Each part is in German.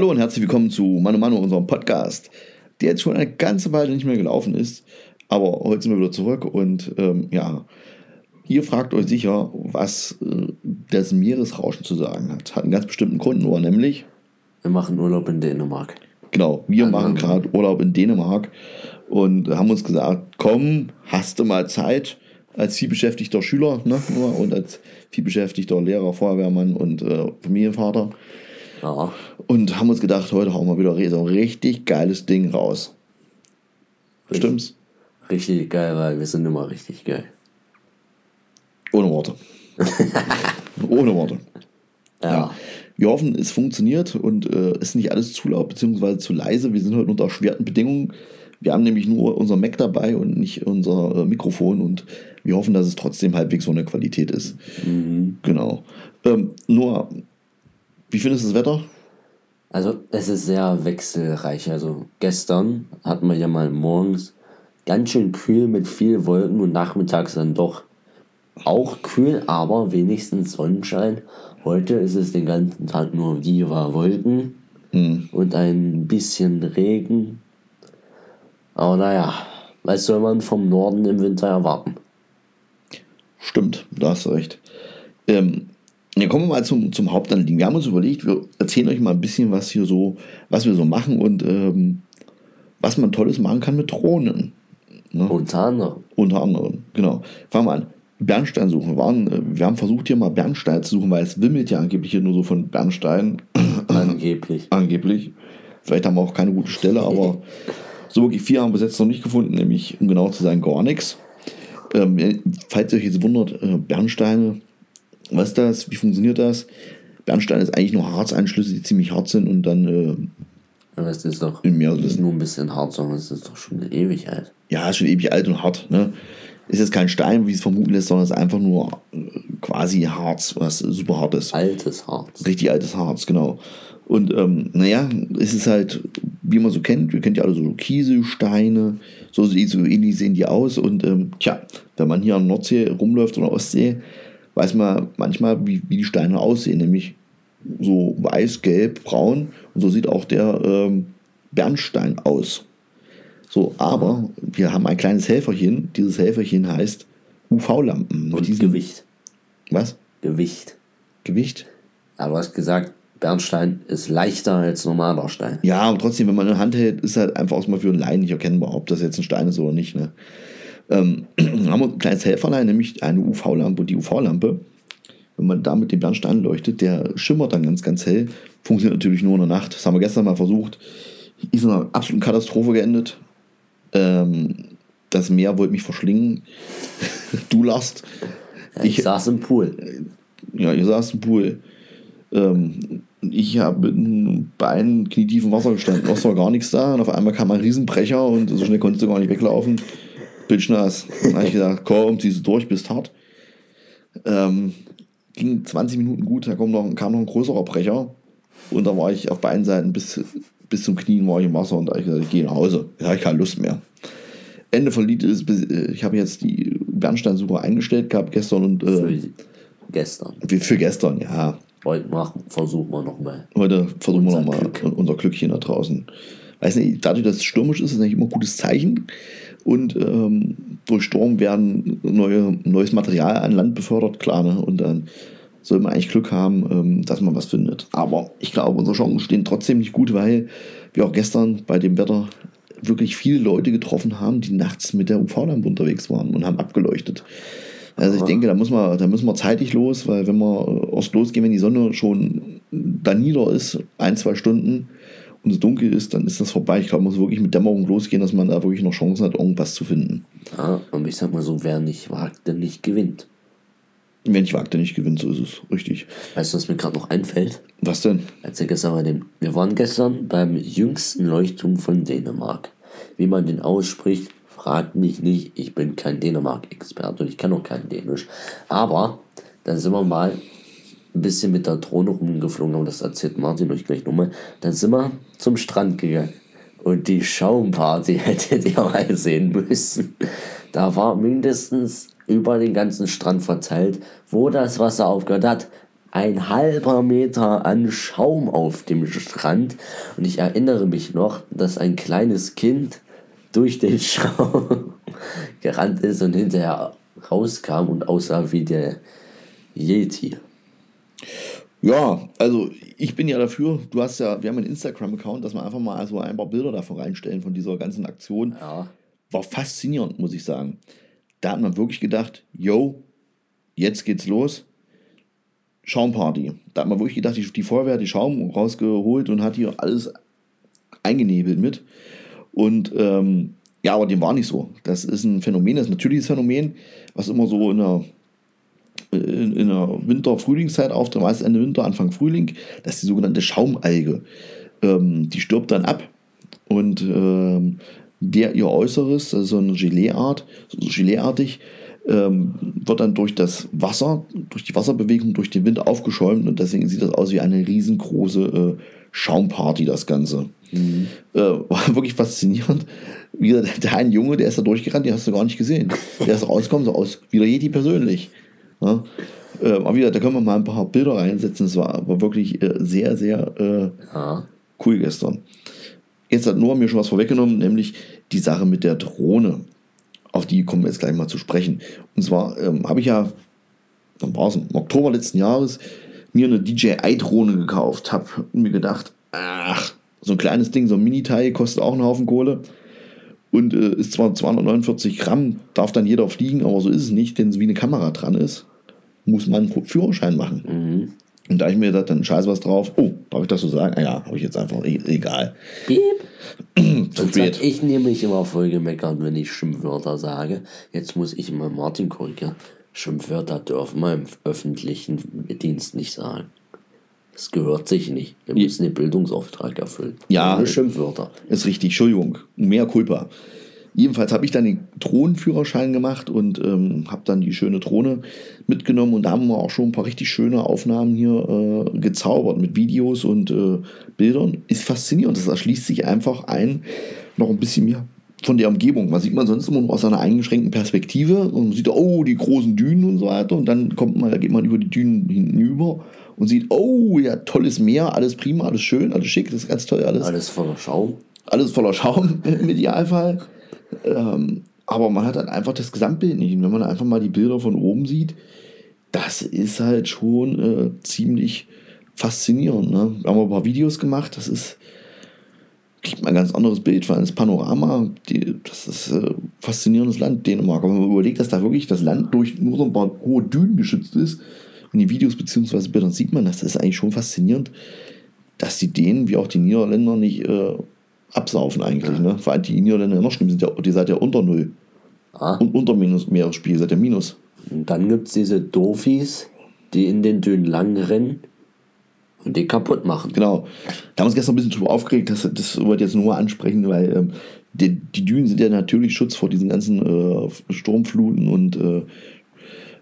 Hallo und herzlich willkommen zu Mano Mano, unserem Podcast, der jetzt schon eine ganze Weile nicht mehr gelaufen ist. Aber heute sind wir wieder zurück und ähm, ja, ihr fragt euch sicher, was äh, das Meeresrauschen zu sagen hat. Hat einen ganz bestimmten Grund, nur nämlich. Wir machen Urlaub in Dänemark. Genau, wir also, machen gerade Urlaub in Dänemark und haben uns gesagt, komm, hast du mal Zeit als vielbeschäftigter Schüler ne, und als vielbeschäftigter Lehrer, Feuerwehrmann und äh, Familienvater. Ja. Und haben uns gedacht, heute hauen wir wieder so ein richtig geiles Ding raus. Richtig, Stimmt's? Richtig geil, weil wir sind immer richtig geil. Ohne Worte. Ohne Worte. Ja. ja. Wir hoffen, es funktioniert und äh, ist nicht alles zu laut bzw. zu leise. Wir sind heute unter erschwerten Bedingungen. Wir haben nämlich nur unser Mac dabei und nicht unser äh, Mikrofon und wir hoffen, dass es trotzdem halbwegs so eine Qualität ist. Mhm. Genau. Ähm, Noah, wie findest du das Wetter? Also es ist sehr wechselreich. Also gestern hatten wir ja mal morgens ganz schön kühl mit viel Wolken und nachmittags dann doch auch kühl, aber wenigstens Sonnenschein. Heute ist es den ganzen Tag nur Viva Wolken hm. und ein bisschen Regen. Aber naja, was soll man vom Norden im Winter erwarten? Stimmt, da hast du recht. Ähm, ja, kommen wir mal zum, zum Hauptanliegen. Wir haben uns überlegt, wir erzählen euch mal ein bisschen, was hier so, was wir so machen und ähm, was man Tolles machen kann mit Drohnen. Ne? Unter anderem. Unter anderem, genau. Fangen wir an. Bernstein suchen. Wir, waren, äh, wir haben versucht, hier mal Bernstein zu suchen, weil es wimmelt ja angeblich hier nur so von Bernstein. Angeblich. angeblich. Vielleicht haben wir auch keine gute Stelle, aber so wirklich vier haben wir bis jetzt noch nicht gefunden, nämlich, um genau zu sein, gar nichts. Ähm, falls ihr euch jetzt wundert, äh, Bernsteine, was ist das? Wie funktioniert das? Bernstein ist eigentlich nur Harzeinschlüsse, die ziemlich hart sind und dann. Äh, es ist doch im Meer ist nur ein bisschen hart, sondern es ist doch schon ewig alt. Ja, ist schon ewig alt und hart. Ne? Ist jetzt kein Stein, wie es vermuten lässt, sondern es ist einfach nur äh, quasi Harz, was super hart ist. Altes Harz. Richtig altes Harz, genau. Und ähm, naja, es ist halt, wie man so kennt, wir kennen ja alle so Kieselsteine, so, so ähnlich sehen die aus. Und ähm, tja, wenn man hier an Nordsee rumläuft oder Ostsee, weiß man manchmal, wie, wie die Steine aussehen, nämlich so weiß, gelb, braun. Und so sieht auch der ähm, Bernstein aus. So, aber wir haben ein kleines Helferchen. Dieses Helferchen heißt UV-Lampen. Und diesem, Gewicht. Was? Gewicht. Gewicht? Aber du hast gesagt, Bernstein ist leichter als normaler Stein. Ja, aber trotzdem, wenn man eine Hand hält, ist halt einfach erstmal für einen Laien nicht erkennbar, ob das jetzt ein Stein ist oder nicht. Ne? Ähm, haben wir ein kleines Helferlein, nämlich eine UV-Lampe. Und die UV-Lampe, wenn man da mit dem Bernstein leuchtet, der schimmert dann ganz, ganz hell. Funktioniert natürlich nur in der Nacht. Das haben wir gestern mal versucht. Ist in einer absoluten Katastrophe geendet. Ähm, das Meer wollte mich verschlingen. du lachst. Ja, ich, ich, saß im Pool. Ja, ihr saß im Pool. Ähm, ich habe mit einem Bein knietief im Wasser gestanden. Es war gar nichts da. Und auf einmal kam ein Riesenbrecher und so schnell konntest du gar nicht weglaufen bitchnass. Dann habe ich gesagt, komm, ziehst du durch, bist hart. Ähm, ging 20 Minuten gut, da kam noch, kam noch ein größerer Brecher. Und da war ich auf beiden Seiten bis, bis zum Knien war ich im Wasser und da habe ich gesagt, ich gehe nach Hause. Da habe ich keine Lust mehr. Ende von Lied ist, äh, ich habe jetzt die Bernsteinsuche eingestellt gehabt gestern und. Äh, für gestern. Für, gestern, ja. Heute machen, versuchen wir nochmal. Heute versuchen wir nochmal unser Glückchen da draußen. Weiß nicht, dadurch, dass es stürmisch ist, ist eigentlich immer ein gutes Zeichen und ähm, durch Sturm werden neue, neues Material an Land befördert, klar, ne? und dann soll man eigentlich Glück haben, ähm, dass man was findet. Aber ich glaube, unsere Chancen stehen trotzdem nicht gut, weil wir auch gestern bei dem Wetter wirklich viele Leute getroffen haben, die nachts mit der UV-Lampe unterwegs waren und haben abgeleuchtet. Also ich denke, da, muss man, da müssen wir zeitig los, weil wenn wir erst losgehen, wenn die Sonne schon da nieder ist, ein, zwei Stunden, und es dunkel ist, dann ist das vorbei. Ich glaube, man muss wirklich mit Dämmerung losgehen, dass man da wirklich noch Chancen hat, irgendwas zu finden. Ja, und ich sag mal so, wer nicht wagt, der nicht gewinnt. Wer nicht wagt, der nicht gewinnt, so ist es, richtig. Weißt du, was mir gerade noch einfällt? Was denn? Als wir gestern bei dem, wir waren gestern beim jüngsten Leuchtturm von Dänemark. Wie man den ausspricht, fragt mich nicht. Ich bin kein Dänemark-Experte und ich kann auch kein Dänisch. Aber dann sind wir mal ein bisschen mit der Drohne rumgeflogen, aber das erzählt Martin euch gleich nochmal. Dann sind wir zum Strand gegangen. Und die Schaumparty hättet ihr mal sehen müssen. Da war mindestens über den ganzen Strand verteilt, wo das Wasser aufgehört hat, ein halber Meter an Schaum auf dem Strand. Und ich erinnere mich noch, dass ein kleines Kind durch den Schaum gerannt ist und hinterher rauskam und aussah wie der Yeti. Ja, also ich bin ja dafür, du hast ja, wir haben einen Instagram-Account, dass wir einfach mal so ein paar Bilder davon reinstellen von dieser ganzen Aktion. Ja. War faszinierend, muss ich sagen. Da hat man wirklich gedacht, yo, jetzt geht's los. Schaumparty. Da hat man wirklich gedacht, die, die Feuerwehr hat die Schaum rausgeholt und hat hier alles eingenebelt mit. Und ähm, ja, aber dem war nicht so. Das ist ein Phänomen, das ist ein natürliches Phänomen, was immer so in der, in, in der Winter-Frühlingszeit auftritt, meist Ende Winter, Anfang Frühling. Das ist die sogenannte Schaumalge. Ähm, die stirbt dann ab und ähm, der ihr Äußeres, also so eine Geleeart, so Geleeartig, ähm, wird dann durch das Wasser, durch die Wasserbewegung, durch den Wind aufgeschäumt und deswegen sieht das aus wie eine riesengroße äh, Schaumparty, das Ganze. Mhm. Äh, war wirklich faszinierend. Wieder der ein Junge, der ist da durchgerannt, den hast du gar nicht gesehen. Der ist rausgekommen, so aus, wieder Yeti persönlich. Ja? Äh, aber wieder, da können wir mal ein paar Bilder reinsetzen. Es war aber wirklich äh, sehr, sehr äh, Ja. cool gestern. Jetzt hat Noah mir schon was vorweggenommen, nämlich die Sache mit der Drohne. Auf die kommen wir jetzt gleich mal zu sprechen. Und zwar ähm, habe ich ja, wann war es? Im Oktober letzten Jahres mir eine DJI-Drohne gekauft. Habe mir gedacht, ach, so ein kleines Ding, so ein Miniteil, kostet auch einen Haufen Kohle. Und äh, ist zwar 249 Gramm, darf dann jeder fliegen, aber so ist es nicht, denn so wie eine Kamera dran ist, muss man einen Führerschein machen. Mhm. Und da ich mir gedacht, dann scheiß was drauf. Oh, darf ich das so sagen? Ah ja, habe ich jetzt einfach, e egal. Piep. Zu spät. hab ich nämlich immer voll gemeckert, wenn ich Schimpfwörter sage. Jetzt muss ich mal Martin korrigieren. Schimpfwörter dürfen wir im öffentlichen Dienst nicht sagen. Das gehört sich nicht. Wir müssen den Bildungsauftrag erfüllen. Ja. Ohne Schimpfwörter. Ist richtig, Entschuldigung, mehr Culpa. Jedenfalls habe ich dann den Drohnenführerschein gemacht und ähm, habe dann die schöne Drohne mitgenommen und da haben wir auch schon ein paar richtig schöne Aufnahmen hier äh, gezaubert mit Videos und äh, Bildern. Ist faszinierend, das erschließt sich einfach ein, noch ein bisschen mehr von der Umgebung. Man sieht man sonst immer nur aus einer eingeschränkten Perspektive und sieht, oh, die großen Dünen und so weiter und dann kommt man, da geht man über die Dünen hinüber und sieht, oh, ja, tolles Meer, alles prima, alles schön, alles schick, das ist ganz toll, alles Alles voller Schaum. alles voller Schaum im Idealfall. Ähm, aber man hat dann einfach das Gesamtbild nicht. Und wenn man einfach mal die Bilder von oben sieht, das ist halt schon äh, ziemlich faszinierend. Ne? Wir haben ein paar Videos gemacht, das ist, kriegt man ein ganz anderes Bild, weil das Panorama, die, das ist äh, faszinierendes Land, Dänemark. Aber wenn man überlegt, dass da wirklich das Land durch nur so ein paar hohe Dünen geschützt ist, in den Videos bzw. Bildern sieht man das, das ist eigentlich schon faszinierend, dass die Dänen wie auch die Niederländer nicht äh, absaufen eigentlich. Ne? Vor allem die Niederländer in Nordschweden sind ja, die seid ja unter Null. Ah. Und unter Minus Meeresspiegel seid ihr Minus. Und dann gibt es diese Dofis, die in den Dünen lang rennen und die kaputt machen. Genau. Da haben wir uns gestern ein bisschen drüber aufgeregt, das, das wollte ich jetzt nur ansprechen, weil ähm, die, die Dünen sind ja natürlich Schutz vor diesen ganzen äh, Sturmfluten und äh,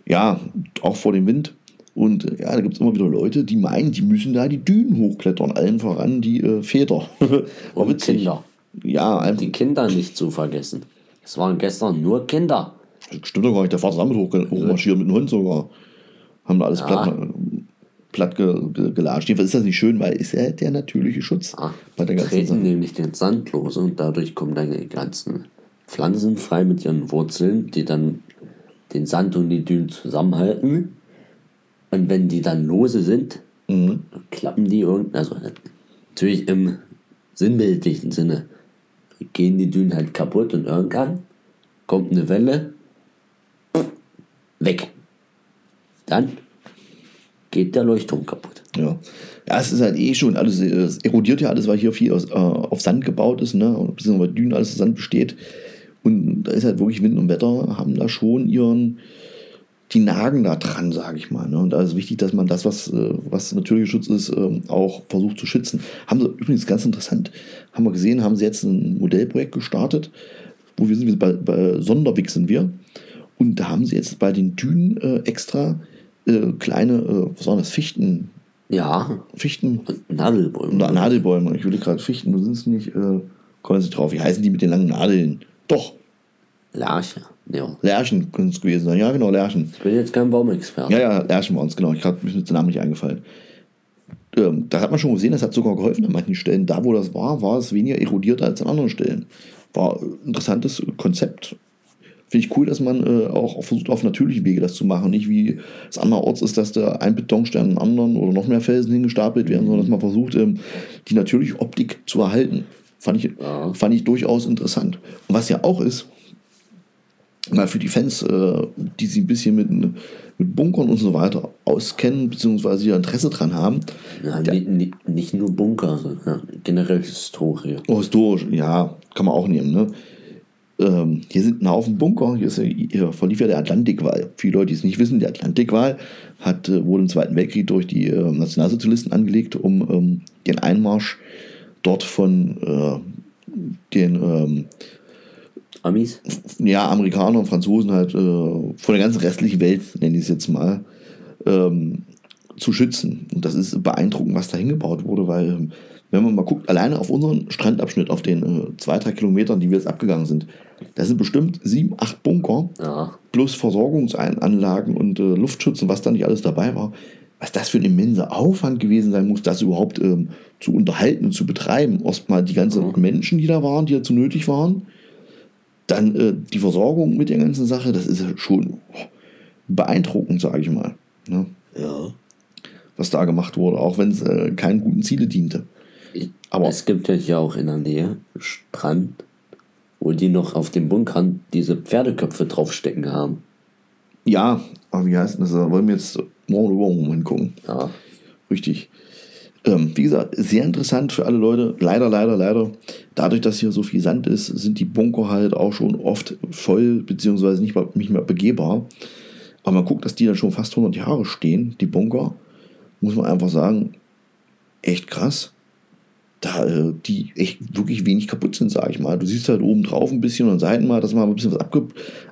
ja, auch vor dem Wind. Und äh, ja, da gibt es immer wieder Leute, die meinen, die müssen da die Dünen hochklettern, allen voran die äh, Väter. Und Kinder. Ja, einfach, Die Kinder nicht zu vergessen. Es waren gestern nur Kinder. Stimmt doch gar nicht, der Vater damit hoch, hochmarschiert mit dem Hund sogar. Haben da alles Ja. platt, platt ge, ge, gelatscht. Jedenfalls ist das nicht schön, weil ist ja der natürliche Schutz Ah, bei der ganzen treten Sache. nämlich den Sand los und dadurch kommen dann die ganzen Pflanzen frei mit ihren Wurzeln, die dann den Sand und die Dünen zusammenhalten. Und wenn die dann lose sind, Mhm. klappen die irgend, also natürlich im sinnbildlichen Sinne, gehen die Dünen halt kaputt und irgendwann kommt eine Welle, weg. Dann geht der Leuchtturm kaputt. Ja. ja, es ist halt eh schon alles, es erodiert ja alles, weil hier viel aus, äh, auf Sand gebaut ist, ne? Beziehungsweise bei Dünen alles aus Sand besteht. Und da ist halt wirklich Wind und Wetter, haben da schon ihren, die nagen da dran, sage ich mal. Ne? Und da ist wichtig, dass man das, was, äh, was natürlicher Schutz ist, ähm, auch versucht zu schützen. Haben sie übrigens ganz interessant, haben wir gesehen, haben sie jetzt ein Modellprojekt gestartet, wo wir sind, wir bei, bei Sonderweg sind wir. Und da haben sie jetzt bei den Dünen äh, extra äh, kleine, äh, was waren das, Fichten, Ja, Fichten, Nadelbäume. Na, Nadelbäume. Ich würde gerade Fichten, du sind es nicht, äh, kommen Sie drauf. Wie heißen die mit den langen Nadeln? Doch, Lerche. Ja. Lärchen können es gewesen sein. Ja, genau, Lärchen. Ich bin jetzt kein Baumexperte. Ja, ja, Lärchen waren es, genau. Ich habe mir jetzt der Name nicht eingefallen. Ähm, da hat man schon gesehen, das hat sogar geholfen an manchen Stellen. Da, wo das war, war es weniger erodiert als an anderen Stellen. War ein interessantes Konzept. Finde ich cool, dass man äh, auch versucht, auf natürliche Wege das zu machen. Nicht wie es anderorts ist, dass da ein Betonstein einen anderen oder noch mehr Felsen hingestapelt werden, sondern dass man versucht, ähm, die natürliche Optik zu erhalten. Fand ich, Ja. fand ich durchaus interessant. Und was ja auch ist, mal für die Fans, äh, die sich ein bisschen mit, mit Bunkern und so weiter auskennen, beziehungsweise hier Interesse dran haben. Ja, ni- ni- nicht nur Bunker, sondern generell Historie. Oh, historisch, ja, kann man auch nehmen. Ne? Ähm, hier sind ein Haufen Bunker. Hier, ist, ja- hier verlief ja der Atlantikwall. Viele Leute, die es nicht wissen, der Atlantikwall hat, äh, wurde im Zweiten Weltkrieg durch die äh, Nationalsozialisten angelegt, um ähm, den Einmarsch dort von äh, den ähm, Amis? ja, Amerikaner und Franzosen halt äh, von der ganzen restlichen Welt, nenne ich es jetzt mal, ähm, zu schützen. Und das ist beeindruckend, was da hingebaut wurde, weil, ähm, wenn man mal guckt, alleine auf unseren Strandabschnitt, auf den äh, zwei, drei Kilometern, die wir jetzt abgegangen sind, da sind bestimmt sieben, acht Bunker Ja. plus Versorgungsanlagen und äh, Luftschutz und was da nicht alles dabei war. Was das für ein immenser Aufwand gewesen sein muss, das überhaupt ähm, zu unterhalten und zu betreiben. Erstmal die ganzen Menschen, die da waren, die dazu nötig waren. Dann äh, die Versorgung mit der ganzen Sache, das ist schon beeindruckend, sage ich mal. Ne? Ja. Was da gemacht wurde, auch wenn es äh, keinen guten Ziele diente. Aber- es gibt ja hier auch in der Nähe Strand, wo die noch auf den Bunkern diese Pferdeköpfe draufstecken haben. Ja, aber wie heißt das? Da wollen wir jetzt morgen übermorgen hingucken. Ja. Richtig. Ähm, wie gesagt, sehr interessant für alle Leute. Leider, leider, leider. Dadurch, dass hier so viel Sand ist, sind die Bunker halt auch schon oft voll, beziehungsweise nicht, mal, nicht mehr begehbar. Aber man guckt, dass die dann schon fast 100 Jahre stehen, die Bunker. Muss man einfach sagen, echt krass. Da äh, die echt wirklich wenig kaputt sind, sage ich mal. Du siehst halt oben drauf ein bisschen und an Seiten mal, dass mal ein bisschen was abge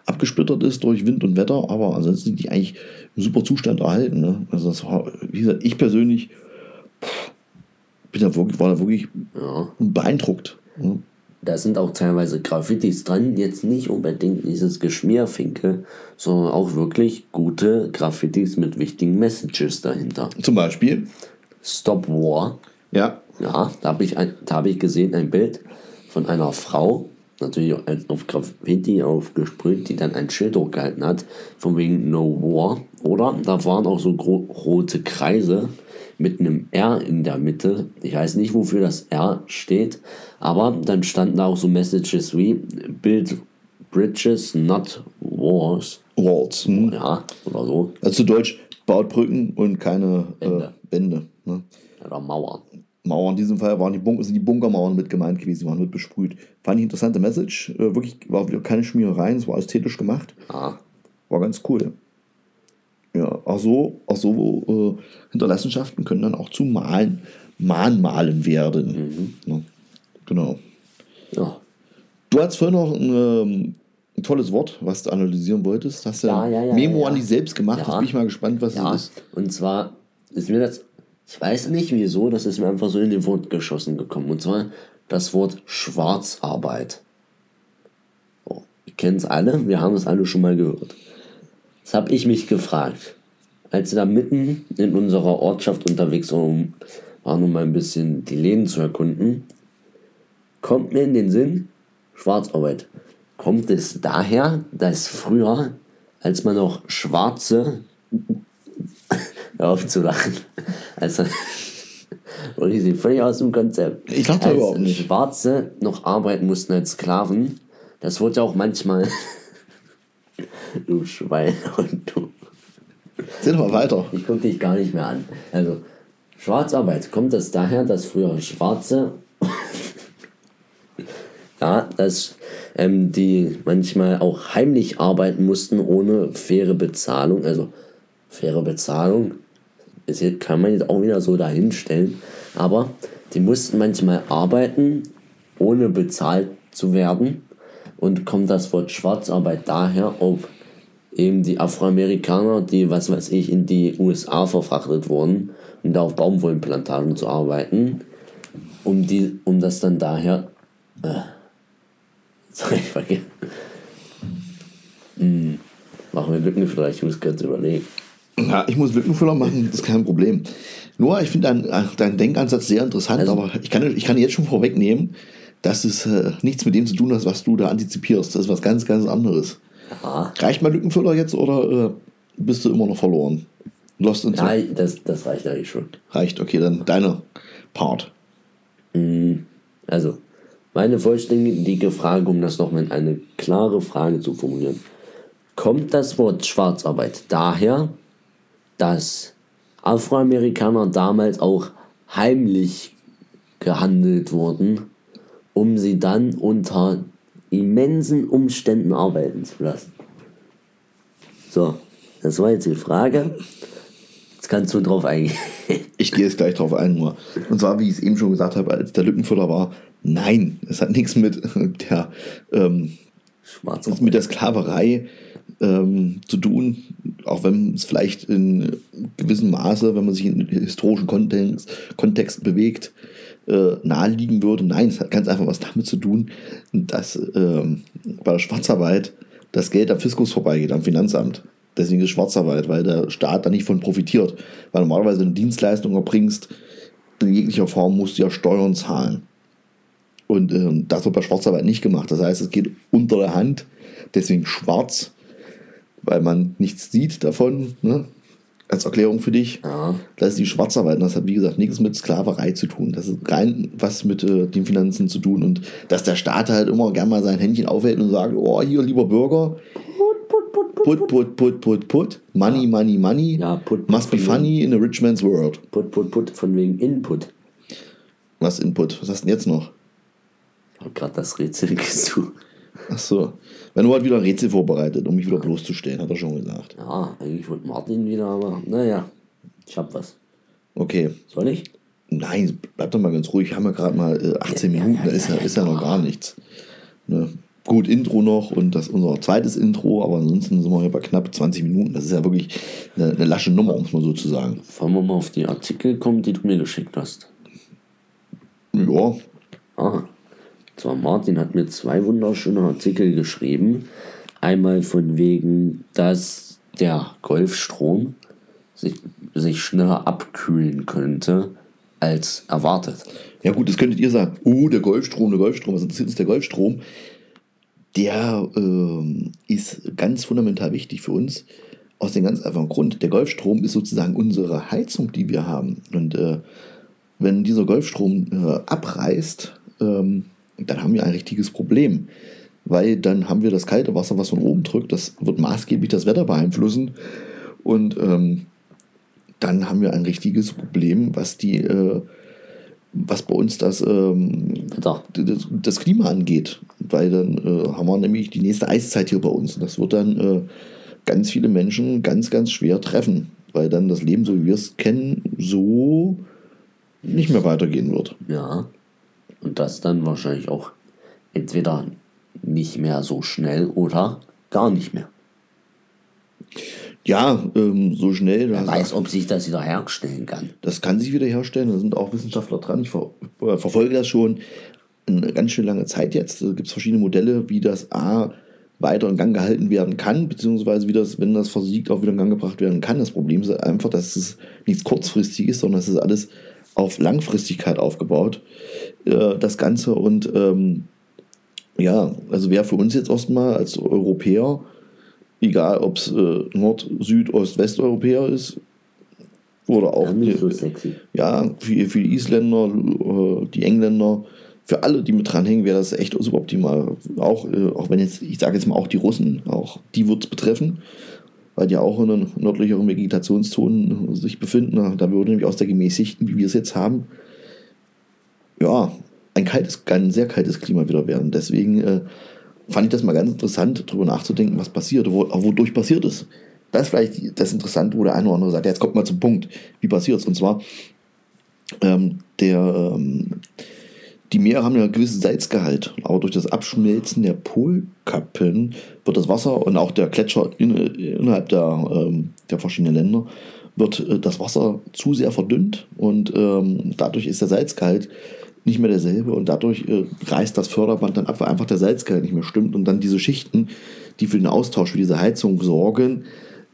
abgesplittert ist durch Wind und Wetter, aber ansonsten sind die eigentlich im super Zustand erhalten. Ne? Also das war, wie gesagt, ich persönlich bin da wirklich, war da wirklich ja. beeindruckt. Ne? Da sind auch teilweise Graffitis dran, jetzt nicht unbedingt dieses Geschmierfinke, sondern auch wirklich gute Graffitis mit wichtigen Messages dahinter. Zum Beispiel, Stop War. ja, Ja, da habe ich, ein- da hab ich gesehen ein Bild von einer Frau, natürlich auf Graffiti aufgesprüht, die dann ein Schild hochgehalten hat, von wegen No War. Oder da waren auch so rote Kreise mit einem R in der Mitte. Ich weiß nicht, wofür das R steht, aber dann standen da auch so Messages wie Build Bridges, not Wars. Walls. Hm? Ja, oder so. Also zu Deutsch, baut Brücken und keine Wände. Äh, Wände. Ne? Oder Mauern. Mauern, in diesem Fall waren die, Bunker, sind die Bunkermauern mit gemeint gewesen, die waren mit besprüht. Fand ich interessante Message. Äh, wirklich, war wieder keine Schmierereien, es war ästhetisch gemacht. Ja. War ganz cool. Ja, auch so, auch so äh, Hinterlassenschaften können dann auch zu Malen, Mahnmalen werden. Ja, genau. ja. Du hast vorhin noch ein, ähm, ein tolles Wort, was du analysieren wolltest. Hast ja, Ja, ja, ja, Memo an dich selbst gemacht. Jetzt bin ich mal gespannt, was Ja, es ist. und zwar ist mir das, ich weiß nicht wieso, das ist mir einfach so in den Wort geschossen gekommen. Und zwar das Wort Schwarzarbeit. So, wir kennen es alle, wir haben es alle schon mal gehört. Das habe ich mich gefragt. Als wir da mitten in unserer Ortschaft unterwegs waren, um, mal ein bisschen die Läden zu erkunden, kommt mir in den Sinn, Schwarzarbeit. Kommt es daher, dass früher, als man noch schwarze Hör auf zu lachen. Also, und die sind völlig aus dem Konzept. Ich lache da als überhaupt nicht. Schwarze noch arbeiten mussten als Sklaven, das wurde ja auch manchmal. du Schwein und du. Sehen wir mal weiter. Ich gucke dich gar nicht mehr an. Also, Schwarzarbeit, kommt das daher, dass früher Schwarze. ja, dass ähm, die manchmal auch heimlich arbeiten mussten ohne faire Bezahlung. Also, faire Bezahlung ist kann man jetzt auch wieder so dahinstellen. Aber die mussten manchmal arbeiten, ohne bezahlt zu werden. Und kommt das Wort Schwarzarbeit daher, ob eben die Afroamerikaner, die, was weiß ich, in die USA verfrachtet wurden, um da auf Baumwollenplantagen zu arbeiten, um, die, um das dann daher. Äh, sorry, ich vergessen. Machen wir Lückenfüller, ich muss kurz überlegen. Ja, ich muss Lückenfüller machen, das ist kein Problem. Nur, ich finde deinen dein Denkansatz sehr interessant, Also- aber ich kann, ich kann jetzt schon vorwegnehmen, dass es äh, nichts mit dem zu tun hat, was du da antizipierst. Das ist was ganz, ganz anderes. Ja, Reicht mal Lückenfüller jetzt oder äh, bist du immer noch verloren? Lost in ja das, das reicht eigentlich schon. Reicht, okay, dann deiner Part. Also, meine vollständige Frage, um das nochmal in eine klare Frage zu formulieren. Kommt das Wort Schwarzarbeit daher, dass Afroamerikaner damals auch heimlich gehandelt wurden, um sie dann unter immensen Umständen arbeiten zu lassen? So, das war jetzt die Frage. Jetzt kannst du drauf eingehen. Ich gehe jetzt gleich drauf ein, nur. Und zwar, wie ich es eben schon gesagt habe, als der Lückenfüller war, nein, es hat nichts mit der, ähm, mit der Sklaverei ähm, zu tun, auch wenn es vielleicht in gewissem Maße, wenn man sich in historischen Kontext, Kontext bewegt, äh, naheliegen würde. Nein, es hat ganz einfach was damit zu tun, dass ähm, bei der Schwarzarbeit das Geld am Fiskus vorbeigeht, am Finanzamt. Deswegen ist Schwarzarbeit, weil der Staat da nicht von profitiert. Weil normalerweise eine Dienstleistung erbringst, in jeglicher Form musst du ja Steuern zahlen. Und ähm, das wird bei Schwarzarbeit nicht gemacht. Das heißt, es geht unter der Hand, deswegen schwarz, weil man nichts sieht davon. Ne? Als Erklärung für dich. Ja. Das ist die Schwarzarbeit. Das hat, wie gesagt, nichts mit Sklaverei zu tun. Das ist rein was mit äh, den Finanzen zu tun. Und dass der Staat halt immer gern mal sein Händchen aufhält und sagt, oh, hier, lieber Bürger, put, put, put, put, put, money, money, money, Ja, put, must be funny in a rich man's world. Put, put, put, von wegen Input. Was Input? Was hast du denn jetzt noch? Ich habe gerade das Rätsel gesucht. Ach so. Wenn du halt wieder Rätsel vorbereitet, um mich wieder bloßzustellen, hat er schon gesagt. Ja, eigentlich wollte Martin wieder, aber naja, ich hab was. Okay. Soll ich? Nein, bleib doch mal ganz ruhig. Wir haben ja gerade mal äh, 18 Ja, ja, Minuten, ja, da ist ja, ja, ist ja noch ja. gar nichts. Ne? Gut, Intro noch und das unser zweites Intro, aber ansonsten sind wir hier bei knapp 20 Minuten. Das ist ja wirklich eine, eine lasche Nummer, um es mal so zu sagen. Wollen wir mal auf die Artikel kommen, die du mir geschickt hast? Ja, Ah, zwar Martin hat mir zwei wunderschöne Artikel geschrieben. Einmal von wegen, dass der Golfstrom sich, sich schneller abkühlen könnte als erwartet. Ja gut, das könntet ihr sagen, oh, der Golfstrom, der Golfstrom, was interessiert uns der Golfstrom? Der ähm, ist ganz fundamental wichtig für uns, aus dem ganz einfachen Grund. Der Golfstrom ist sozusagen unsere Heizung, die wir haben. Und äh, wenn dieser Golfstrom äh, abreißt, ähm, dann haben wir ein richtiges Problem. Weil dann haben wir das kalte Wasser, was von oben drückt, das wird maßgeblich das Wetter beeinflussen. Und ähm, dann haben wir ein richtiges Problem, was die äh, was bei uns das, ähm, das, das Klima angeht. Weil dann äh, haben wir nämlich die nächste Eiszeit hier bei uns. Und das wird dann äh, ganz viele Menschen ganz, ganz schwer treffen. Weil dann das Leben, so wie wir es kennen, so nicht mehr weitergehen wird. Ja. Und das dann wahrscheinlich auch entweder nicht mehr so schnell oder gar nicht mehr. Ja, ähm, so schnell. Wer weiß, ob sich das wieder herstellen kann. Das kann sich wieder herstellen. Da sind auch Wissenschaftler dran. Ich ver äh, verfolge das schon eine ganz schön lange Zeit jetzt. Da gibt es verschiedene Modelle, wie das A weiter in Gang gehalten werden kann, beziehungsweise wie das, wenn das versiegt, auch wieder in Gang gebracht werden kann. Das Problem ist einfach, dass es nichts kurzfristig ist, sondern es ist alles auf Langfristigkeit aufgebaut, äh, das Ganze. Und ähm, ja, also wäre für uns jetzt erstmal als Europäer, egal ob es äh, Nord-, Süd-, Ost-, Westeuropäer ist, oder auch Ja, nicht so sexy. ja, für, für die Isländer, äh, die Engländer, für alle, die mit dranhängen, wäre das echt suboptimal. Auch, äh, auch wenn jetzt, ich sage jetzt mal auch die Russen, auch die wird es betreffen, weil die auch in einer nördlicheren Vegetationszone sich befinden. Da würde nämlich aus der gemäßigten, wie wir es jetzt haben, ja, ein kaltes, ein sehr kaltes Klima wieder werden. Deswegen äh, fand ich das mal ganz interessant, darüber nachzudenken, was passiert, wo, wodurch passiert ist. Das ist vielleicht das Interessante, wo der eine oder andere sagt, ja, jetzt kommt mal zum Punkt, wie passiert es? Und zwar, ähm, der, ähm, die Meere haben ja einen gewissen Salzgehalt, aber durch das Abschmelzen der Polkappen wird das Wasser und auch der Gletscher in, innerhalb der, ähm, der verschiedenen Länder wird äh, das Wasser zu sehr verdünnt und ähm, dadurch ist der Salzgehalt nicht mehr derselbe und dadurch äh, reißt das Förderband dann ab, weil einfach der Salzgehalt nicht mehr stimmt und dann diese Schichten, die für den Austausch für diese Heizung sorgen,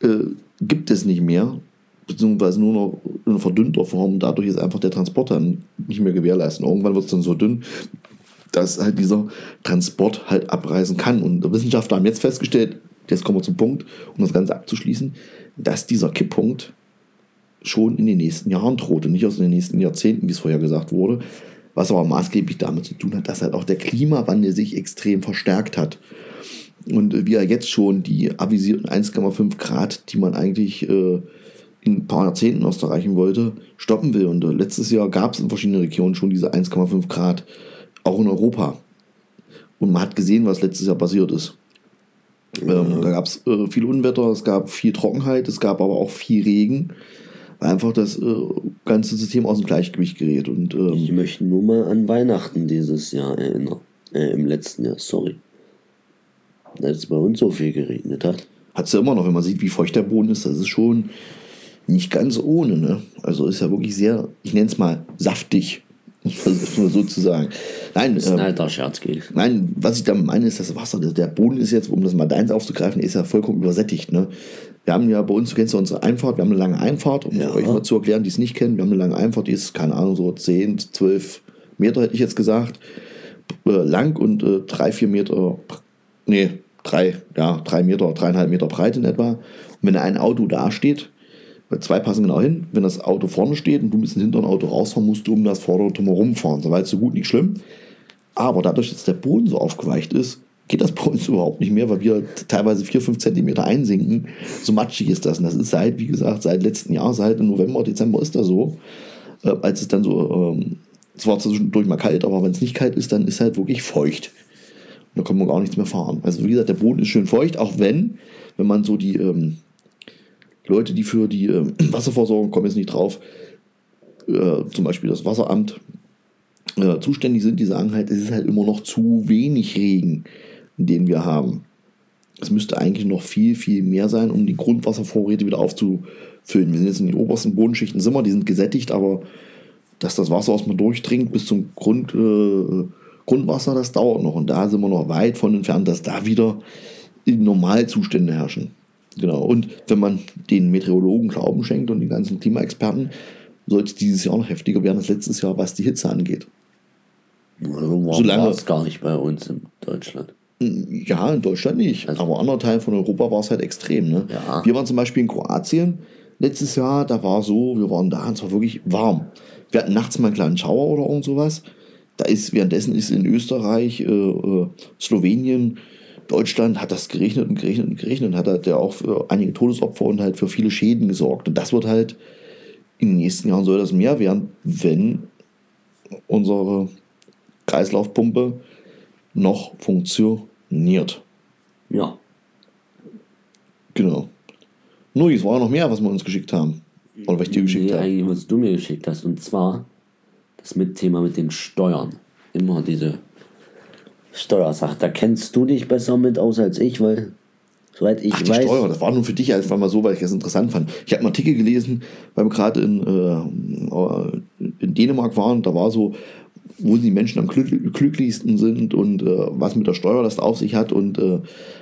äh, gibt es nicht mehr, beziehungsweise nur noch in verdünnter Form. Dadurch ist einfach der Transport dann nicht mehr gewährleistet. Irgendwann wird es dann so dünn, dass halt dieser Transport halt abreisen kann. Und Wissenschaftler haben jetzt festgestellt, jetzt kommen wir zum Punkt, um das Ganze abzuschließen, dass dieser Kipppunkt schon in den nächsten Jahren droht und nicht aus den nächsten Jahrzehnten, wie es vorher gesagt wurde. Was aber maßgeblich damit zu tun hat, dass halt auch der Klimawandel sich extrem verstärkt hat. Und wir jetzt schon die avisierten 1,5 Grad, die man eigentlich äh, in ein paar Jahrzehnten erst erreichen wollte, stoppen will. Und äh, letztes Jahr gab es in verschiedenen Regionen schon diese 1,5 Grad, auch in Europa. Und man hat gesehen, was letztes Jahr passiert ist. Ähm, da gab es äh, viel Unwetter, es gab viel Trockenheit, es gab aber auch viel Regen, weil einfach das äh, ganze System aus dem Gleichgewicht gerät. Und, ähm, ich möchte nur mal an Weihnachten dieses Jahr erinnern. Äh, Im letzten Jahr, sorry. Als es bei uns so viel geregnet hat. Hat es ja immer noch, wenn man sieht, wie feucht der Boden ist, das ist schon nicht ganz ohne. Ne? Also ist ja wirklich sehr, ich nenne es mal, saftig. Sozusagen. Nein, das ist ein ähm, alter Scherz, geht. Nein, was ich damit meine, ist das Wasser. Der Boden ist jetzt, um das mal deins aufzugreifen, ist ja vollkommen übersättigt. Ne? Wir haben ja bei uns, du kennst ja unsere Einfahrt, wir haben eine lange Einfahrt, um ja. euch mal zu erklären, die es nicht kennen. Wir haben eine lange Einfahrt, die ist, keine Ahnung, so 10, 12 Meter, hätte ich jetzt gesagt, äh, lang und äh, 3, 4 Meter, nee, 3, ja, 3 Meter, 3,5 Meter breit in etwa. Und wenn ein Auto da steht, Zwei passen genau hin. Wenn das Auto vorne steht und du müssen hinter ein Auto rausfahren, musst du um das vordere drumherum fahren. So weit, so gut, nicht schlimm. Aber dadurch, dass der Boden so aufgeweicht ist, geht das bei uns überhaupt nicht mehr, weil wir teilweise 4, 5 Zentimeter einsinken. So matschig ist das. Und das ist seit, wie gesagt, seit letztem Jahr, seit November, Dezember ist das so. Äh, als es dann so, ähm, es war zwischendurch mal kalt, aber wenn es nicht kalt ist, dann ist es halt wirklich feucht. Und da kann man gar nichts mehr fahren. Also wie gesagt, der Boden ist schön feucht, auch wenn, wenn man so die, ähm, Leute, die für die äh, Wasserversorgung, kommen jetzt nicht drauf, äh, zum Beispiel das Wasseramt, äh, zuständig sind, die sagen halt, es ist halt immer noch zu wenig Regen, den wir haben. Es müsste eigentlich noch viel, viel mehr sein, um die Grundwasservorräte wieder aufzufüllen. Wir sind jetzt in den obersten Bodenschichten Simmer, die sind gesättigt, aber dass das Wasser erstmal durchdringt bis zum Grund, äh, Grundwasser, das dauert noch. Und da sind wir noch weit von entfernt, dass da wieder Normalzustände herrschen. Genau. Und wenn man den Meteorologen Glauben schenkt und den ganzen Klimaexperten, sollte es dieses Jahr noch heftiger werden als letztes Jahr, was die Hitze angeht. Also Solange war es gar nicht bei uns in Deutschland. Ja, in Deutschland nicht. Also, aber andere Teile von Europa war es halt extrem. Ne? Ja. Wir waren zum Beispiel in Kroatien letztes Jahr, da war so, wir waren da und es war wirklich warm. Wir hatten nachts mal einen kleinen Schauer oder irgend sowas. Da ist, währenddessen ist in Österreich, äh, äh Slowenien, Deutschland hat das gerechnet und gerechnet und gerechnet und hat halt ja auch für einige Todesopfer und halt für viele Schäden gesorgt. Und das wird halt in den nächsten Jahren soll das mehr werden, wenn unsere Kreislaufpumpe noch funktioniert. Ja. Genau. Nur, es war noch mehr, was wir uns geschickt haben. Oder was ich dir geschickt nee, habe. eigentlich, was du mir geschickt hast. Und zwar das mit Thema mit den Steuern. Immer diese Steuersache. Da kennst du dich besser mit aus als ich, weil soweit ich Ach, die weiß. Steuer, das war nur für dich einfach mal so, weil ich das interessant fand. Ich habe einen Artikel gelesen, weil wir gerade in, äh, in Dänemark waren, da war so, wo die Menschen am glücklichsten sind und äh, was mit der Steuer das auf sich hat. Und äh,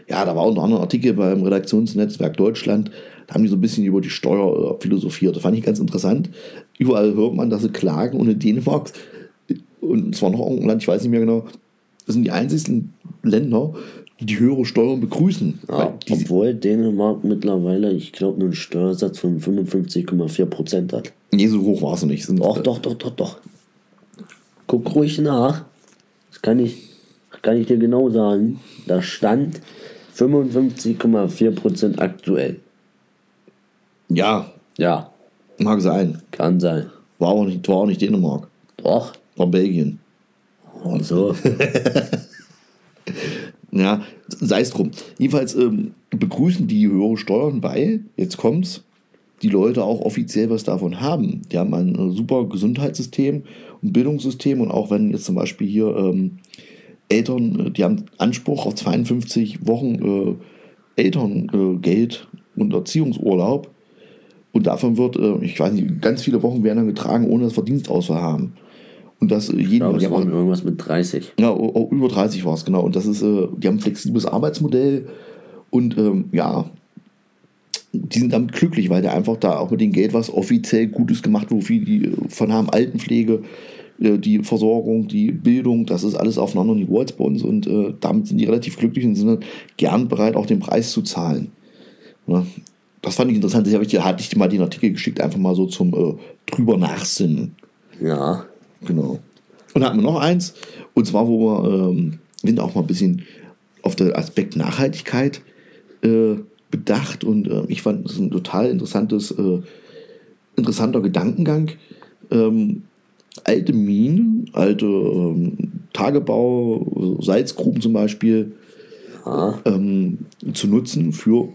ja, da war unter anderem ein Artikel beim Redaktionsnetzwerk Deutschland, da haben die so ein bisschen über die Steuer äh, philosophiert. Das fand ich ganz interessant. Überall hört man, dass sie klagen und in Dänemark, und es war noch irgendein Land, ich weiß nicht mehr genau, das sind die einzigen Länder, die die höhere Steuern begrüßen. Ja, obwohl Dänemark mittlerweile, ich glaube, einen Steuersatz von 55,4% hat. Nee, so hoch war es nicht. Sind, doch, äh, doch, doch, doch, doch. Guck ruhig nach. Das kann ich, kann ich dir genau sagen. Da stand 55,4% aktuell. Ja. Ja. Mag sein. Kann sein. War auch nicht, war auch nicht Dänemark. Doch. War Belgien. Und so. ja, sei es drum. Jedenfalls ähm, begrüßen die höhere Steuern, weil, jetzt kommt's, die Leute auch offiziell was davon haben. Die haben ein äh, super Gesundheitssystem und Bildungssystem und auch wenn jetzt zum Beispiel hier ähm, Eltern, äh, die haben Anspruch auf 52 Wochen äh, Elterngeld äh, und Erziehungsurlaub und davon wird, äh, ich weiß nicht, ganz viele Wochen werden dann getragen, ohne dass wir Dienstausfall haben. Und das jeden Ich glaube, die haben irgendwas mit 30. ja, o- o- über 30 war es, genau. Und das ist, äh, die haben ein flexibles Arbeitsmodell und ähm, ja, die sind damit glücklich, weil der einfach da auch mit dem Geld was offiziell Gutes gemacht, wofür die äh, von haben, Altenpflege, äh, die Versorgung, die Bildung, das ist alles auf einem anderen Niveau als bei uns und äh, damit sind die relativ glücklich und sind dann gern bereit, auch den Preis zu zahlen. Ja, das fand ich interessant, dir, hatte ich dir mal den Artikel geschickt, einfach mal so zum äh, drüber nachsinnen. Ja. Genau. Und hatten wir noch eins, und zwar, wo wir, ähm, sind auch mal ein bisschen auf den Aspekt Nachhaltigkeit äh, bedacht und äh, ich fand das ein total interessantes, äh, interessanter Gedankengang. Ähm, alte Minen, alte ähm, Tagebau, Salzgruben zum Beispiel, ja. ähm, zu nutzen für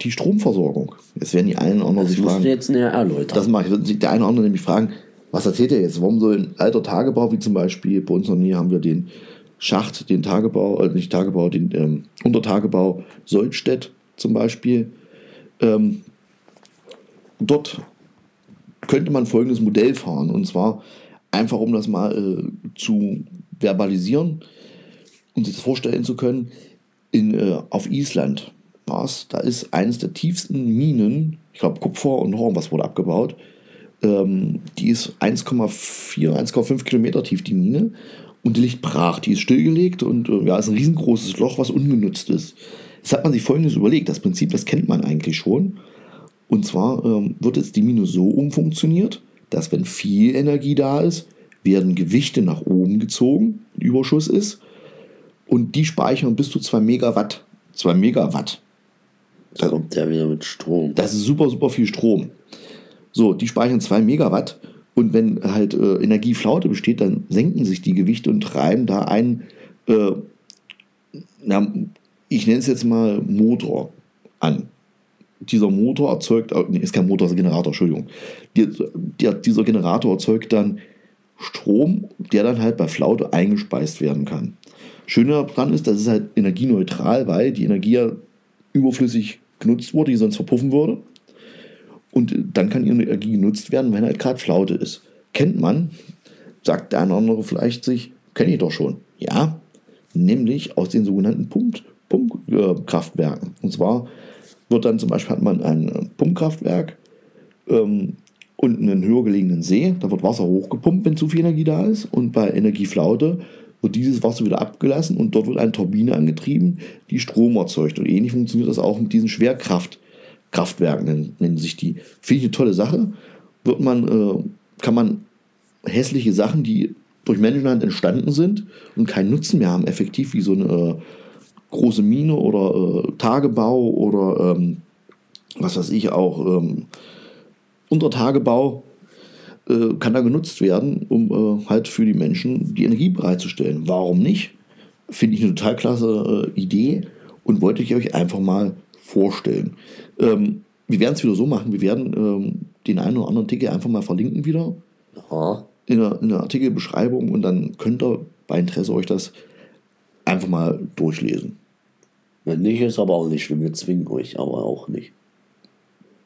die Stromversorgung. Jetzt werden die einen oder anderen Das sich fragen. du jetzt näher erläutern. Das mache ich. Der eine oder andere nämlich fragen, was erzählt er jetzt? Warum soll ein alter Tagebau, wie zum Beispiel bei uns der Nähe haben wir den Schacht, den Tagebau, äh, nicht Tagebau, den ähm, Untertagebau Soldstedt zum Beispiel. Ähm, dort könnte man folgendes Modell fahren. Und zwar einfach, um das mal äh, zu verbalisieren und sich das vorstellen zu können, in, äh, auf Island da ist eines der tiefsten Minen, ich glaube Kupfer und noch was wurde abgebaut, ähm, die ist 1,4, 1,5 Kilometer tief, die Mine. Und die liegt brach, die ist stillgelegt und äh, ja, ist ein riesengroßes Loch, was ungenutzt ist. Jetzt hat man sich folgendes überlegt, das Prinzip, das kennt man eigentlich schon. Und zwar ähm, wird jetzt die Mine so umfunktioniert, dass wenn viel Energie da ist, werden Gewichte nach oben gezogen, Überschuss ist, und die speichern bis zu 2 Megawatt. 2 Megawatt. Da kommt der wieder mit Strom. Das ist super, super viel Strom. So, die speichern 2 Megawatt und wenn halt äh, Energieflaute besteht, dann senken sich die Gewichte und treiben da einen, äh, na, ich nenne es jetzt mal Motor an. Dieser Motor erzeugt, äh, nee, ist kein Motor, ist ein Generator, Entschuldigung. Die, der, dieser Generator erzeugt dann Strom, der dann halt bei Flaute eingespeist werden kann. Schöner daran ist, das ist halt energieneutral, weil die Energie ja überflüssig genutzt wurde, die sonst verpuffen würde. Und dann kann ihre Energie genutzt werden, wenn halt gerade Flaute ist. Kennt man, sagt der eine oder andere vielleicht sich, kenne ich doch schon. Ja, nämlich aus den sogenannten Pump, Pumpkraftwerken. Und zwar wird dann zum Beispiel hat man ein äh, Pumpkraftwerk ähm, und einen höher gelegenen See. Da wird Wasser hochgepumpt, wenn zu viel Energie da ist. Und bei Energieflaute wird dieses Wasser wieder abgelassen und dort wird eine Turbine angetrieben, die Strom erzeugt. Und ähnlich funktioniert das auch mit diesen Schwerkraftkraftwerken, nennen, nennen sich die. Finde ich eine tolle Sache. Wird man, äh, kann man hässliche Sachen, die durch Menschenhand entstanden sind und keinen Nutzen mehr haben, effektiv wie so eine äh, große Mine oder äh, Tagebau oder ähm, was weiß ich auch, ähm, Untertagebau äh, kann da genutzt werden, um äh, halt für die Menschen die Energie bereitzustellen. Warum nicht? Finde ich eine total klasse äh, Idee und wollte ich euch einfach mal vorstellen. Ähm, wir werden es wieder so machen, wir werden ähm, den einen oder anderen Artikel einfach mal verlinken wieder Ja. in der, in der Artikelbeschreibung und dann könnt ihr bei Interesse euch das einfach mal durchlesen. Wenn nicht, ist aber auch nicht schlimm. Wir zwingen euch aber auch nicht.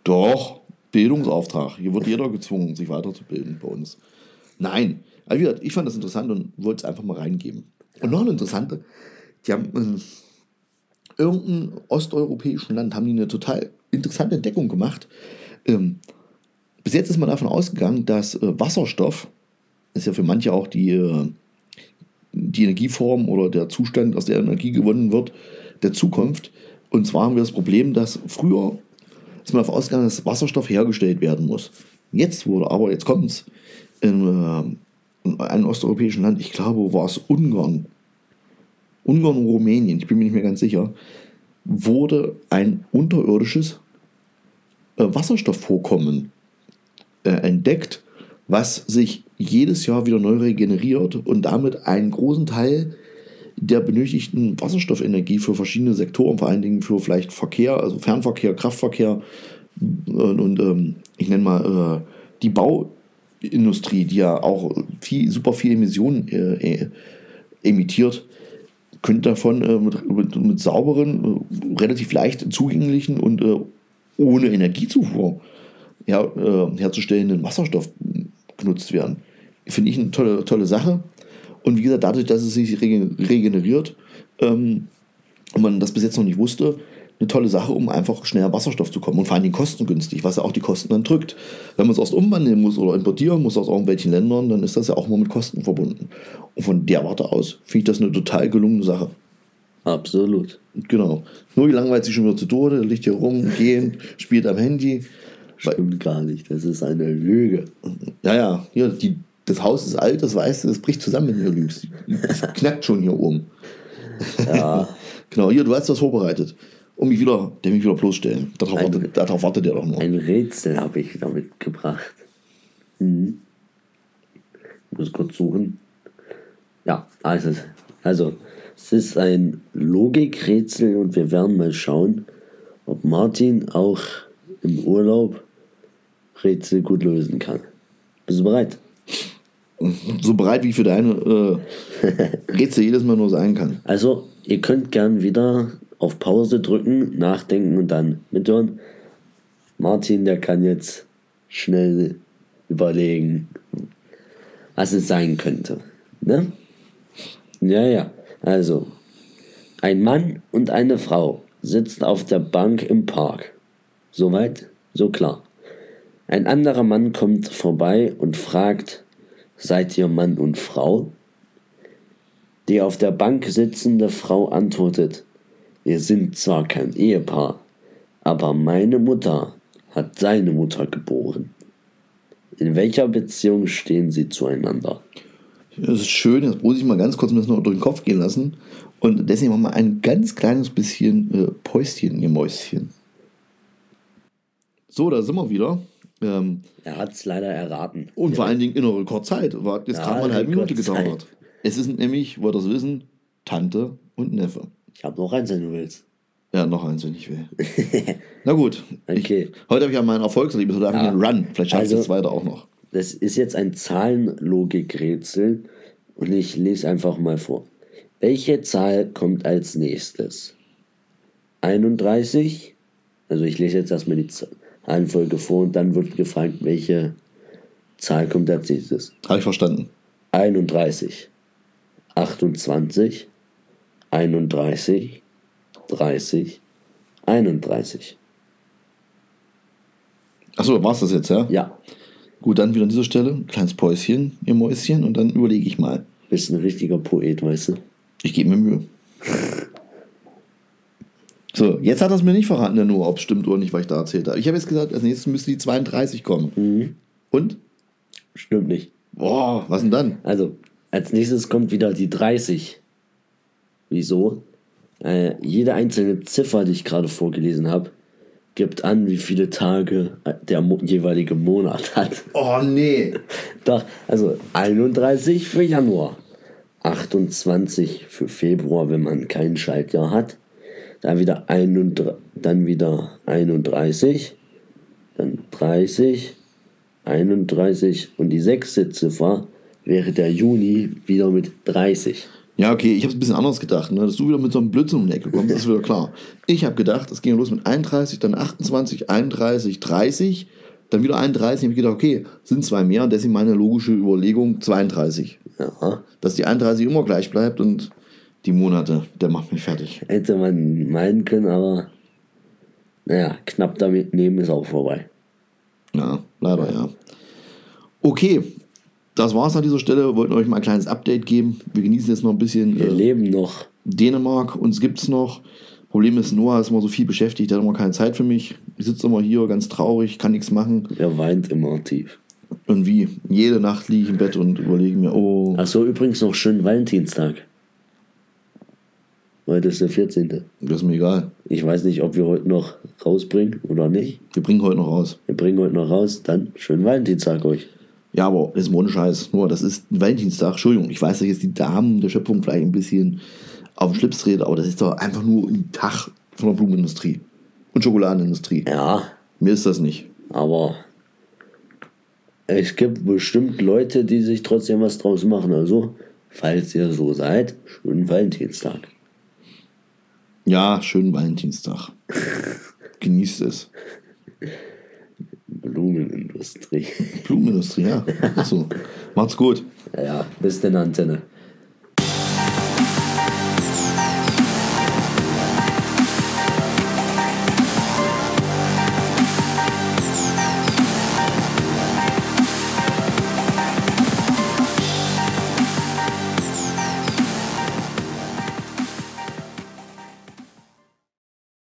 Doch, Bildungsauftrag. Hier wird jeder gezwungen, sich weiterzubilden bei uns. Nein, also wie gesagt, ich fand das interessant und wollte es einfach mal reingeben. Und noch eine interessante, die haben in irgendeinem osteuropäischen Land haben die eine total interessante Entdeckung gemacht. Ähm, bis jetzt ist man davon ausgegangen, dass äh, Wasserstoff, ist ja für manche auch die, äh, die Energieform oder der Zustand, aus der Energie gewonnen wird, der Zukunft. Und zwar haben wir das Problem, dass früher ist man davon ausgegangen, dass Wasserstoff hergestellt werden muss. Jetzt wurde aber, jetzt kommt es, in, äh, in einem osteuropäischen Land, ich glaube, war es Ungarn, Ungarn und Rumänien, ich bin mir nicht mehr ganz sicher, wurde ein unterirdisches Wasserstoffvorkommen äh, entdeckt, was sich jedes Jahr wieder neu regeneriert und damit einen großen Teil der benötigten Wasserstoffenergie für verschiedene Sektoren, vor allen Dingen für vielleicht Verkehr, also Fernverkehr, Kraftverkehr und, und ähm, ich nenne mal äh, die Bauindustrie, die ja auch viel, super viel Emissionen äh, äh, emittiert, könnte davon äh, mit, mit, mit sauberen, äh, relativ leicht zugänglichen und äh, ohne Energiezufuhr her, äh, herzustellenden Wasserstoff genutzt werden. finde ich eine tolle, tolle Sache. Und wie gesagt, dadurch, dass es sich regen- regeneriert ähm, und man das bis jetzt noch nicht wusste, eine tolle Sache, um einfach schnell an Wasserstoff zu kommen und vor allem kostengünstig, was ja auch die Kosten dann drückt. Wenn man es erst umwandeln muss oder importieren muss aus irgendwelchen Ländern, dann ist das ja auch immer mit Kosten verbunden. Und von der Warte aus finde ich das eine total gelungene Sache. Absolut. Genau. Nur gelangweilt sich schon wieder zu Tode, liegt hier rum, gehen, spielt am Handy. Stimmt gar nicht. Das ist eine Lüge. Ja, ja, die, das Haus ist alt, das weißt du, das bricht zusammen, wenn du lügst. Das knackt schon hier oben. Ja. Genau, hier, du hast das vorbereitet. Um mich wieder, der mich wieder bloßstellen. Darauf, Ein- wartet, darauf wartet der doch nur. Ein Rätsel habe ich wieder mitgebracht. Mhm. Muss kurz suchen. Ja, also, also es ist ein Logikrätsel und wir werden mal schauen, ob Martin auch im Urlaub Rätsel gut lösen kann. Bist du bereit? So bereit, wie ich für deine äh, Rätsel jedes Mal nur sein kann. Also, ihr könnt gern wieder auf Pause drücken, nachdenken und dann mithören. Martin, der kann jetzt schnell überlegen, was es sein könnte. Ne? Ja, ja. Also, ein Mann und eine Frau sitzen auf der Bank im Park. Soweit, so klar. Ein anderer Mann kommt vorbei und fragt, seid ihr Mann und Frau? Die auf der Bank sitzende Frau antwortet, wir sind zwar kein Ehepaar, aber meine Mutter hat seine Mutter geboren. In welcher Beziehung stehen sie zueinander? Das ist schön, jetzt muss ich mal ganz kurz das noch durch den Kopf gehen lassen. Und deswegen machen wir ein ganz kleines bisschen äh, Päuschen, ihr Mäuschen. So, da sind wir wieder. Ähm, Er hat es leider erraten. und vor allen Dingen in einer Rekordzeit. War jetzt Ja, mal eine halbe Minute gedauert. Es ist nämlich, wollt ihr das wissen, Tante und Neffe. Ich habe noch eins, wenn du willst. Ja, noch eins, wenn ich will. Na gut. Okay. Ich, heute habe ich ja mein Erfolgserlebnis, heute habe ich Ja. einen Run. Vielleicht schaffe ich Also- das weiter auch noch. Das ist jetzt ein Zahlenlogikrätsel und ich lese einfach mal vor. Welche Zahl kommt als nächstes? 31? Also ich lese jetzt erstmal die Zahlenfolge vor und dann wird gefragt, welche Zahl kommt als nächstes. Habe ich verstanden. 31, 28, 31, 30, 31. Achso, war es das jetzt, ja? Ja, Gut, dann wieder an dieser Stelle. Kleines Päuschen, ihr Mäuschen. Und dann überlege ich mal. bist ein richtiger Poet, weißt du? Ich gebe mir Mühe. So, jetzt hat er es mir nicht verraten, der nur, ob es stimmt oder nicht, was ich da erzählt habe. Ich habe jetzt gesagt, als nächstes müsste die 32 kommen. Und? Stimmt nicht. Boah, was denn dann? Also, als nächstes kommt wieder die 30. Wieso? Äh, jede einzelne Ziffer, die ich gerade vorgelesen habe, gibt an, wie viele Tage der mo jeweilige Monat hat. Oh, nee. Doch, also 31 für Januar, 28 für Februar, wenn man kein Schaltjahr hat, dann wieder, 31, dann wieder 31, dann 30, 31 und die sechste Ziffer wäre der Juni wieder mit 30. Ja, okay, ich habe es ein bisschen anders gedacht, ne? dass du wieder mit so einem Blödsinn um die Ecke kommst, ist wieder klar. Ich habe gedacht, es ging los mit 31, dann 28, 31, 30, dann wieder 31. Ich habe gedacht, okay, sind zwei mehr und deswegen meine logische Überlegung 32. Ja, Dass die 31 immer gleich bleibt und die Monate, der macht mich fertig. hätte man meinen können, aber naja, knapp damit nehmen ist auch vorbei. Ja, leider ja. Okay, das war's an dieser Stelle. Wir wollten euch mal ein kleines Update geben. Wir genießen jetzt noch ein bisschen Wir äh, leben noch. Dänemark. Uns gibt's noch. Problem ist, Noah ist immer so viel beschäftigt, der hat immer keine Zeit für mich. Ich sitze immer hier ganz traurig, kann nichts machen. Er weint immer tief. Und wie? Jede Nacht liege ich im Bett und überlege mir, oh, Ach so, übrigens noch schönen Valentinstag. Heute ist der 14. das ist mir egal. Ich weiß nicht, ob wir heute noch rausbringen oder nicht. Wir bringen heute noch raus. Wir bringen heute noch raus, dann schönen Valentinstag euch. Ja, aber das ist ohne Scheiß. Nur, das ist ein Valentinstag. Entschuldigung, ich weiß, dass jetzt die Damen der Schöpfung vielleicht ein bisschen auf den Schlips treten, aber das ist doch einfach nur ein Tag von der Blumenindustrie und Schokoladenindustrie. Ja, Mir ist das nicht. aber es gibt bestimmt Leute, die sich trotzdem was draus machen. Also, falls ihr so seid, schönen Valentinstag. Ja, schönen Valentinstag. Genießt es. Blumenindustrie. Blumenindustrie, ja. So. Macht's gut. Ja, bis denn Antenne.